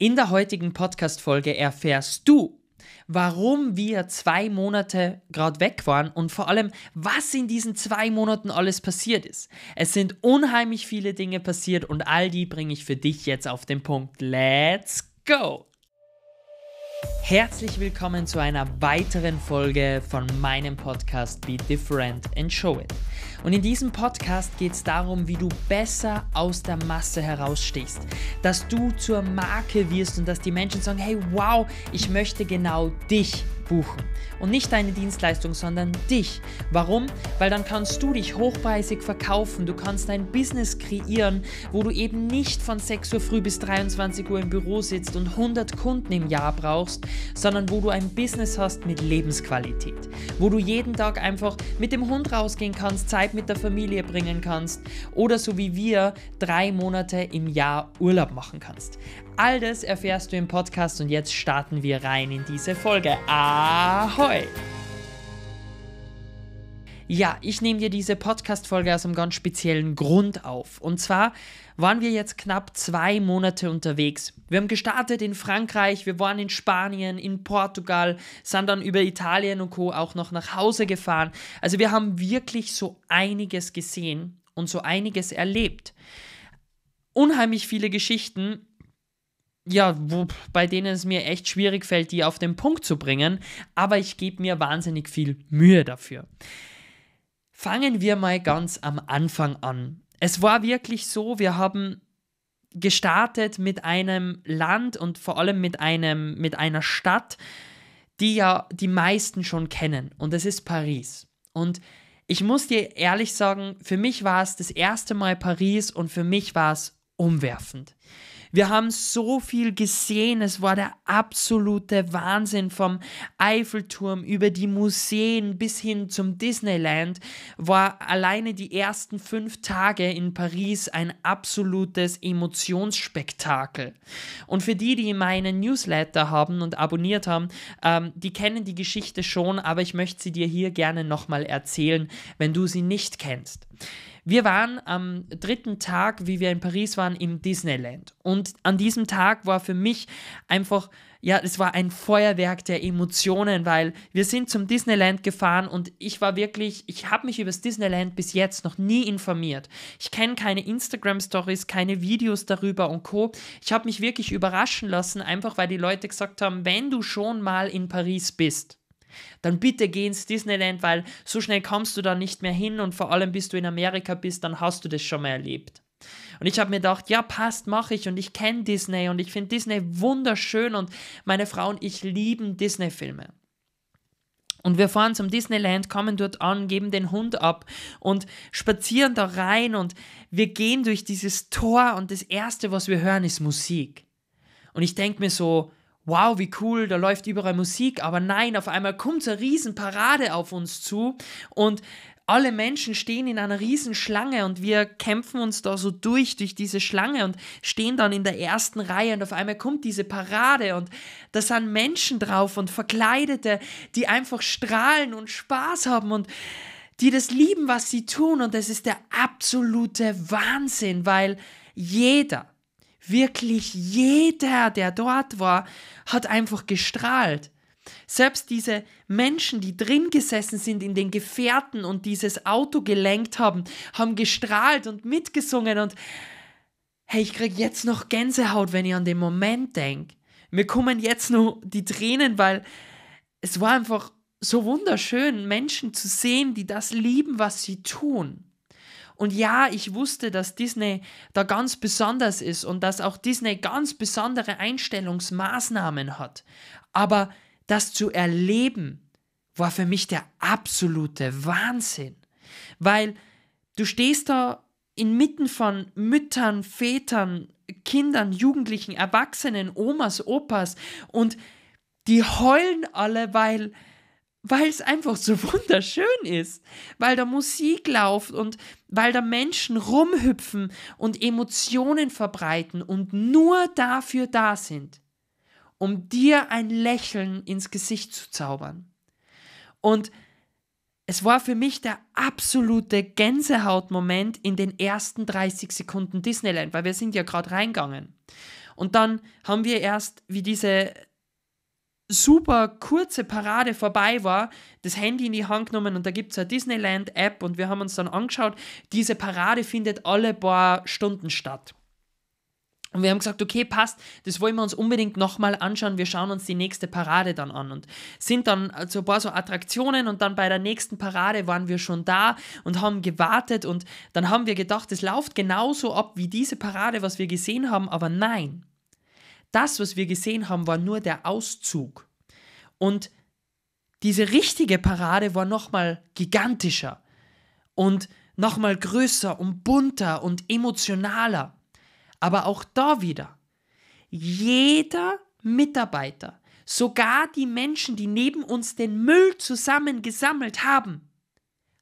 In der heutigen Podcast-Folge erfährst du, warum wir zwei Monate gerade weg waren und vor allem, was in diesen zwei Monaten alles passiert ist. Es sind unheimlich viele Dinge passiert und all die bringe ich für dich jetzt auf den Punkt. Let's go! Herzlich willkommen zu einer weiteren Folge von meinem Podcast Be Different and Show It. Und in diesem Podcast geht es darum, wie du besser aus der Masse herausstehst, dass du zur Marke wirst und dass die Menschen sagen, hey wow, ich möchte genau dich buchen. Und nicht deine Dienstleistung, sondern dich. Warum? Weil dann kannst du dich hochpreisig verkaufen. Du kannst ein Business kreieren, wo du eben nicht von 6 Uhr früh bis 23 Uhr im Büro sitzt und 100 Kunden im Jahr brauchst, sondern wo du ein Business hast mit Lebensqualität. Wo du jeden Tag einfach mit dem Hund rausgehen kannst, Zeit mit der Familie bringen kannst oder so wie wir drei Monate im Jahr Urlaub machen kannst. All das erfährst du im Podcast und jetzt starten wir rein in diese Folge. Ahoi! Ja, ich nehme dir diese Podcast-Folge aus einem ganz speziellen Grund auf. Und zwar waren wir jetzt knapp zwei Monate unterwegs. Wir haben gestartet in Frankreich, wir waren in Spanien, in Portugal, sind dann über Italien und Co. auch noch nach Hause gefahren. Also wir haben wirklich so einiges gesehen und so einiges erlebt. Unheimlich viele Geschichten, ja, wo, bei denen es mir echt schwierig fällt, die auf den Punkt zu bringen, aber ich gebe mir wahnsinnig viel Mühe dafür. Fangen wir mal ganz am Anfang an. Es war wirklich so, wir haben gestartet mit einem Land und vor allem mit, einem, mit einer Stadt, die ja die meisten schon kennen, und das ist Paris. Und ich muss dir ehrlich sagen, für mich war es das erste Mal Paris und für mich war es umwerfend. Wir haben so viel gesehen. Es war der absolute Wahnsinn vom Eiffelturm über die Museen bis hin zum Disneyland. War alleine die ersten fünf Tage in Paris ein absolutes Emotionsspektakel. Und für die, die meinen Newsletter haben und abonniert haben, ähm, die kennen die Geschichte schon, aber ich möchte sie dir hier gerne nochmal erzählen, wenn du sie nicht kennst. Wir waren am dritten Tag, wie wir in Paris waren, im Disneyland. Und an diesem Tag war für mich einfach, ja, es war ein Feuerwerk der Emotionen, weil wir sind zum Disneyland gefahren und ich war wirklich, ich habe mich über das Disneyland bis jetzt noch nie informiert. Ich kenne keine Instagram-Stories, keine Videos darüber und Co. Ich habe mich wirklich überraschen lassen, einfach weil die Leute gesagt haben, wenn du schon mal in Paris bist, dann bitte geh ins Disneyland, weil so schnell kommst du da nicht mehr hin und vor allem bis du in Amerika bist, dann hast du das schon mal erlebt. Und ich habe mir gedacht, ja, passt, mache ich und ich kenne Disney und ich finde Disney wunderschön und meine Frau und ich lieben Disney-Filme. Und wir fahren zum Disneyland, kommen dort an, geben den Hund ab und spazieren da rein und wir gehen durch dieses Tor und das Erste, was wir hören, ist Musik. Und ich denke mir so, wow, wie cool, da läuft überall Musik, aber nein, auf einmal kommt eine Riesenparade auf uns zu und alle Menschen stehen in einer Riesenschlange und wir kämpfen uns da so durch, durch diese Schlange und stehen dann in der ersten Reihe und auf einmal kommt diese Parade und da sind Menschen drauf und Verkleidete, die einfach strahlen und Spaß haben und die das lieben, was sie tun und das ist der absolute Wahnsinn, weil jeder, Wirklich jeder, der dort war, hat einfach gestrahlt. Selbst diese Menschen, die drin gesessen sind in den Gefährten und dieses Auto gelenkt haben, haben gestrahlt und mitgesungen und hey, ich krieg jetzt noch Gänsehaut, wenn ich an den Moment denke. Mir kommen jetzt nur die Tränen, weil es war einfach so wunderschön, Menschen zu sehen, die das lieben, was sie tun. Und ja, ich wusste, dass Disney da ganz besonders ist und dass auch Disney ganz besondere Einstellungsmaßnahmen hat. Aber das zu erleben, war für mich der absolute Wahnsinn. Weil du stehst da inmitten von Müttern, Vätern, Kindern, Jugendlichen, Erwachsenen, Omas, Opas und die heulen alle, weil weil es einfach so wunderschön ist, weil da Musik läuft und weil da Menschen rumhüpfen und Emotionen verbreiten und nur dafür da sind, um dir ein Lächeln ins Gesicht zu zaubern. Und es war für mich der absolute Gänsehautmoment in den ersten 30 Sekunden Disneyland, weil wir sind ja gerade reingegangen. Und dann haben wir erst, wie diese super kurze Parade vorbei war, das Handy in die Hand genommen und da gibt es eine Disneyland-App und wir haben uns dann angeschaut, diese Parade findet alle paar Stunden statt. Und wir haben gesagt, okay, passt, das wollen wir uns unbedingt nochmal anschauen. Wir schauen uns die nächste Parade dann an und sind dann also ein paar so Attraktionen und dann bei der nächsten Parade waren wir schon da und haben gewartet und dann haben wir gedacht, es läuft genauso ab wie diese Parade, was wir gesehen haben, aber nein. Das, was wir gesehen haben, war nur der Auszug. Und diese richtige Parade war nochmal gigantischer und nochmal größer und bunter und emotionaler. Aber auch da wieder, jeder Mitarbeiter, sogar die Menschen, die neben uns den Müll zusammengesammelt haben,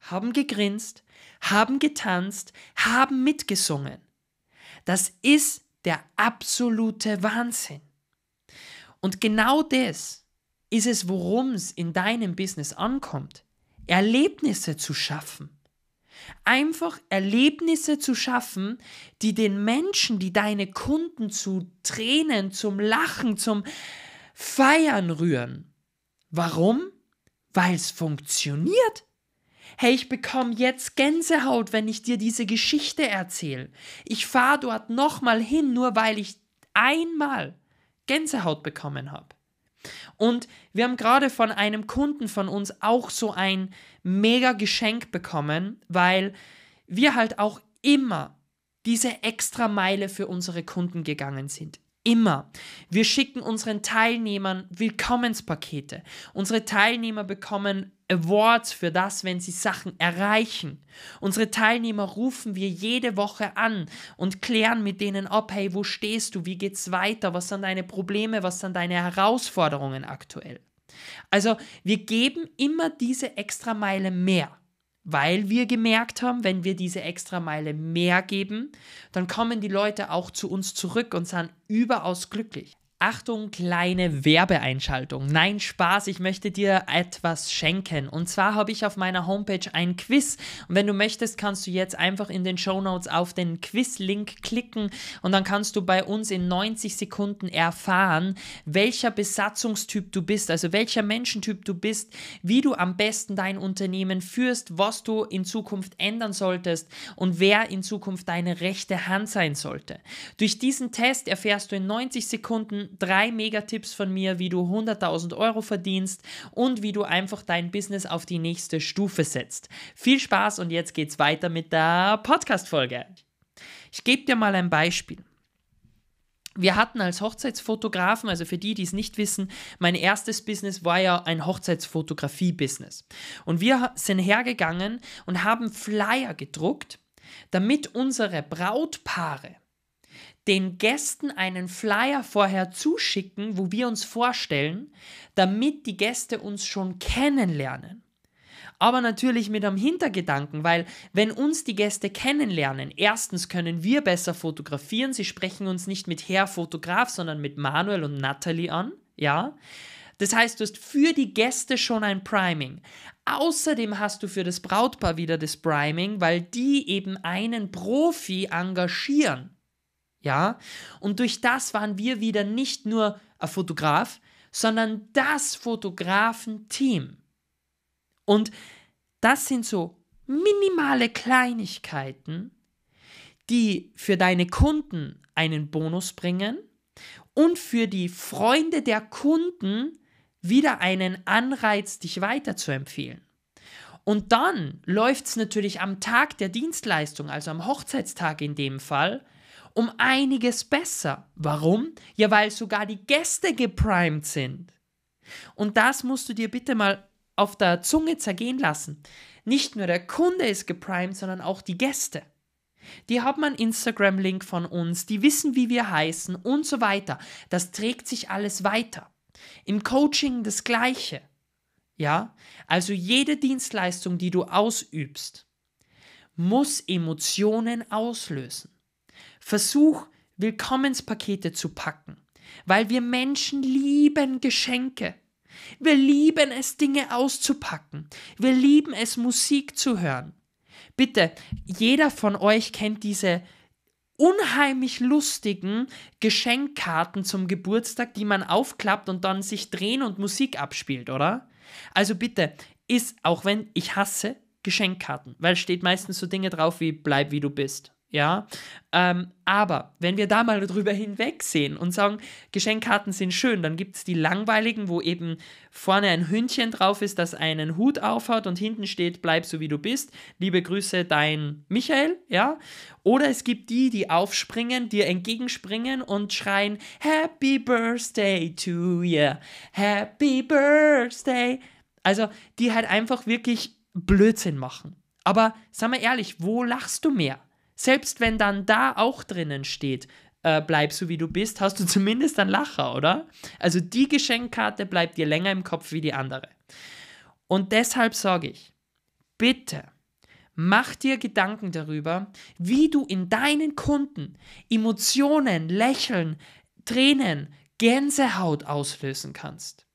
haben gegrinst, haben getanzt, haben mitgesungen. Das ist der absolute Wahnsinn. Und genau das ist es, worum es in deinem Business ankommt. Erlebnisse zu schaffen. Einfach Erlebnisse zu schaffen, die den Menschen, die deine Kunden zu Tränen, zum Lachen, zum Feiern rühren. Warum? Weil es funktioniert hey, ich bekomme jetzt Gänsehaut, wenn ich dir diese Geschichte erzähle. Ich fahre dort nochmal hin, nur weil ich einmal Gänsehaut bekommen habe. Und wir haben gerade von einem Kunden von uns auch so ein mega Geschenk bekommen, weil wir halt auch immer diese extra Meile für unsere Kunden gegangen sind. Immer. Wir schicken unseren Teilnehmern Willkommenspakete. Unsere Teilnehmer bekommen Awards für das, wenn sie Sachen erreichen. Unsere Teilnehmer rufen wir jede Woche an und klären mit denen ab, hey, wo stehst du, wie geht's weiter, was sind deine Probleme, was sind deine Herausforderungen aktuell. Also wir geben immer diese extra Meile mehr weil wir gemerkt haben, wenn wir diese extra Meile mehr geben, dann kommen die Leute auch zu uns zurück und sind überaus glücklich. Achtung, kleine Werbeeinschaltung. Nein, Spaß, ich möchte dir etwas schenken. Und zwar habe ich auf meiner Homepage ein Quiz. Und wenn du möchtest, kannst du jetzt einfach in den Show Notes auf den Quiz-Link klicken und dann kannst du bei uns in 90 Sekunden erfahren, welcher Besatzungstyp du bist, also welcher Menschentyp du bist, wie du am besten dein Unternehmen führst, was du in Zukunft ändern solltest und wer in Zukunft deine rechte Hand sein sollte. Durch diesen Test erfährst du in 90 Sekunden, drei Megatipps von mir, wie du 100.000 Euro verdienst und wie du einfach dein Business auf die nächste Stufe setzt. Viel Spaß und jetzt geht's weiter mit der Podcast-Folge. Ich gebe dir mal ein Beispiel. Wir hatten als Hochzeitsfotografen, also für die, die es nicht wissen, mein erstes Business war ja ein Hochzeitsfotografie-Business. Und wir sind hergegangen und haben Flyer gedruckt, damit unsere Brautpaare den Gästen einen Flyer vorher zuschicken, wo wir uns vorstellen, damit die Gäste uns schon kennenlernen. Aber natürlich mit einem Hintergedanken, weil wenn uns die Gäste kennenlernen, erstens können wir besser fotografieren, sie sprechen uns nicht mit Herr Fotograf, sondern mit Manuel und Natalie an, ja. Das heißt, du hast für die Gäste schon ein Priming. Außerdem hast du für das Brautpaar wieder das Priming, weil die eben einen Profi engagieren. Ja? Und durch das waren wir wieder nicht nur ein Fotograf, sondern das Fotografenteam. Und das sind so minimale Kleinigkeiten, die für deine Kunden einen Bonus bringen und für die Freunde der Kunden wieder einen Anreiz, dich weiterzuempfehlen. Und dann läuft es natürlich am Tag der Dienstleistung, also am Hochzeitstag in dem Fall, um einiges besser. Warum? Ja, weil sogar die Gäste geprimed sind. Und das musst du dir bitte mal auf der Zunge zergehen lassen. Nicht nur der Kunde ist geprimed, sondern auch die Gäste. Die haben einen Instagram-Link von uns, die wissen, wie wir heißen und so weiter. Das trägt sich alles weiter. Im Coaching das Gleiche. Ja, also jede Dienstleistung, die du ausübst, muss Emotionen auslösen. Versuch, Willkommenspakete zu packen, weil wir Menschen lieben Geschenke. Wir lieben es, Dinge auszupacken. Wir lieben es, Musik zu hören. Bitte, jeder von euch kennt diese unheimlich lustigen Geschenkkarten zum Geburtstag, die man aufklappt und dann sich drehen und Musik abspielt, oder? Also bitte, ist, auch wenn ich hasse Geschenkkarten, weil steht meistens so Dinge drauf wie bleib wie du bist ja. Ähm, aber wenn wir da mal drüber hinwegsehen und sagen, Geschenkkarten sind schön, dann gibt es die langweiligen, wo eben vorne ein Hündchen drauf ist, das einen Hut aufhat und hinten steht, bleib so wie du bist. Liebe Grüße, dein Michael, ja. Oder es gibt die, die aufspringen, dir entgegenspringen und schreien, Happy Birthday to you, Happy Birthday. Also, die halt einfach wirklich Blödsinn machen. Aber sag mal ehrlich, wo lachst du mehr? Selbst wenn dann da auch drinnen steht, äh, bleib so wie du bist, hast du zumindest einen Lacher, oder? Also die Geschenkkarte bleibt dir länger im Kopf wie die andere. Und deshalb sage ich, bitte, mach dir Gedanken darüber, wie du in deinen Kunden Emotionen, Lächeln, Tränen, Gänsehaut auslösen kannst.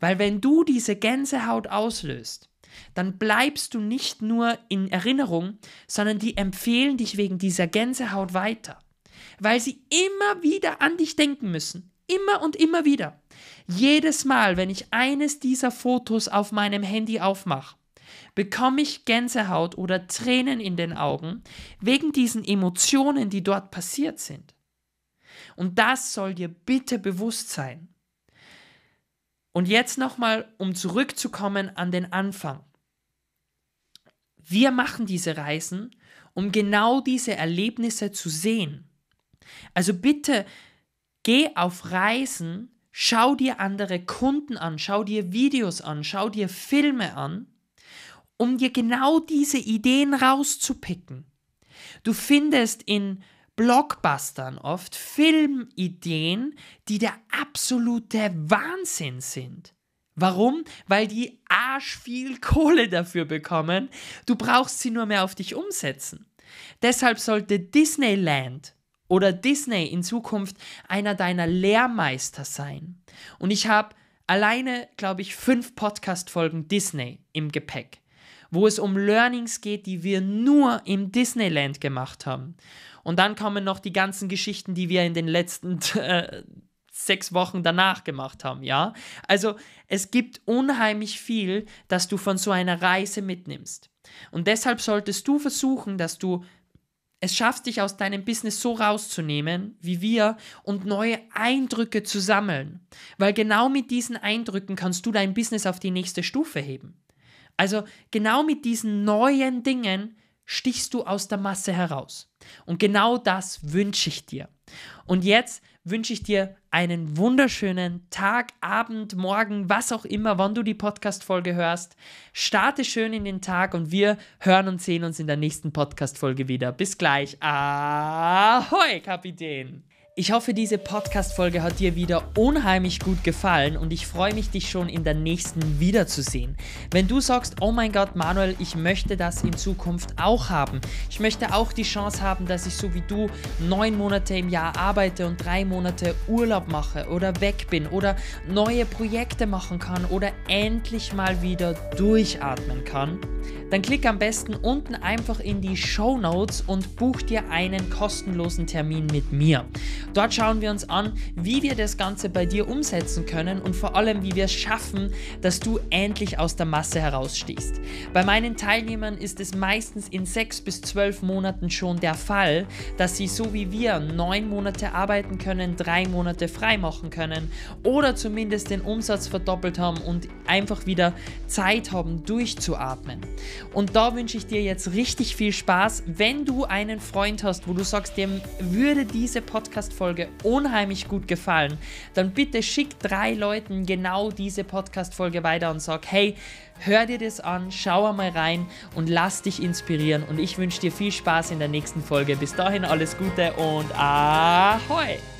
Weil wenn du diese Gänsehaut auslöst, dann bleibst du nicht nur in Erinnerung, sondern die empfehlen dich wegen dieser Gänsehaut weiter, weil sie immer wieder an dich denken müssen. Immer und immer wieder. Jedes Mal, wenn ich eines dieser Fotos auf meinem Handy aufmache, bekomme ich Gänsehaut oder Tränen in den Augen wegen diesen Emotionen, die dort passiert sind. Und das soll dir bitte bewusst sein. Und jetzt nochmal, um zurückzukommen an den Anfang. Wir machen diese Reisen, um genau diese Erlebnisse zu sehen. Also bitte geh auf Reisen, schau dir andere Kunden an, schau dir Videos an, schau dir Filme an, um dir genau diese Ideen rauszupicken. Du findest in Blockbustern oft Filmideen, die der absolute Wahnsinn sind. Warum? Weil die arsch viel Kohle dafür bekommen. Du brauchst sie nur mehr auf dich umsetzen. Deshalb sollte Disneyland oder Disney in Zukunft einer deiner Lehrmeister sein. Und ich habe alleine, glaube ich, fünf Podcast-Folgen Disney im Gepäck, wo es um Learnings geht, die wir nur im Disneyland gemacht haben. Und dann kommen noch die ganzen Geschichten, die wir in den letzten äh, sechs Wochen danach gemacht haben, ja? Also es gibt unheimlich viel, das du von so einer Reise mitnimmst. Und deshalb solltest du versuchen, dass du es schaffst, dich aus deinem Business so rauszunehmen, wie wir, und neue Eindrücke zu sammeln. Weil genau mit diesen Eindrücken kannst du dein Business auf die nächste Stufe heben. Also genau mit diesen neuen Dingen stichst du aus der Masse heraus. Und genau das wünsche ich dir. Und jetzt wünsche ich dir einen wunderschönen Tag, Abend, Morgen, was auch immer, wann du die Podcast-Folge hörst. Starte schön in den Tag und wir hören und sehen uns in der nächsten Podcast-Folge wieder. Bis gleich. Ahoi, Kapitän! Ich hoffe, diese Podcast-Folge hat dir wieder unheimlich gut gefallen und ich freue mich, dich schon in der nächsten wiederzusehen. Wenn du sagst, oh mein Gott, Manuel, ich möchte das in Zukunft auch haben. Ich möchte auch die Chance haben, dass ich so wie du neun Monate im Jahr arbeite und drei Monate Urlaub mache oder weg bin oder neue Projekte machen kann oder endlich mal wieder durchatmen kann dann klick am besten unten einfach in die Show Notes und buch dir einen kostenlosen Termin mit mir. Dort schauen wir uns an, wie wir das Ganze bei dir umsetzen können und vor allem, wie wir es schaffen, dass du endlich aus der Masse herausstehst. Bei meinen Teilnehmern ist es meistens in sechs bis zwölf Monaten schon der Fall, dass sie so wie wir neun Monate arbeiten können, drei Monate frei machen können oder zumindest den Umsatz verdoppelt haben und einfach wieder Zeit haben, durchzuatmen. Und da wünsche ich dir jetzt richtig viel Spaß. Wenn du einen Freund hast, wo du sagst, dem würde diese Podcast-Folge unheimlich gut gefallen, dann bitte schick drei Leuten genau diese Podcast-Folge weiter und sag, hey, hör dir das an, schau mal rein und lass dich inspirieren. Und ich wünsche dir viel Spaß in der nächsten Folge. Bis dahin alles Gute und ahoi!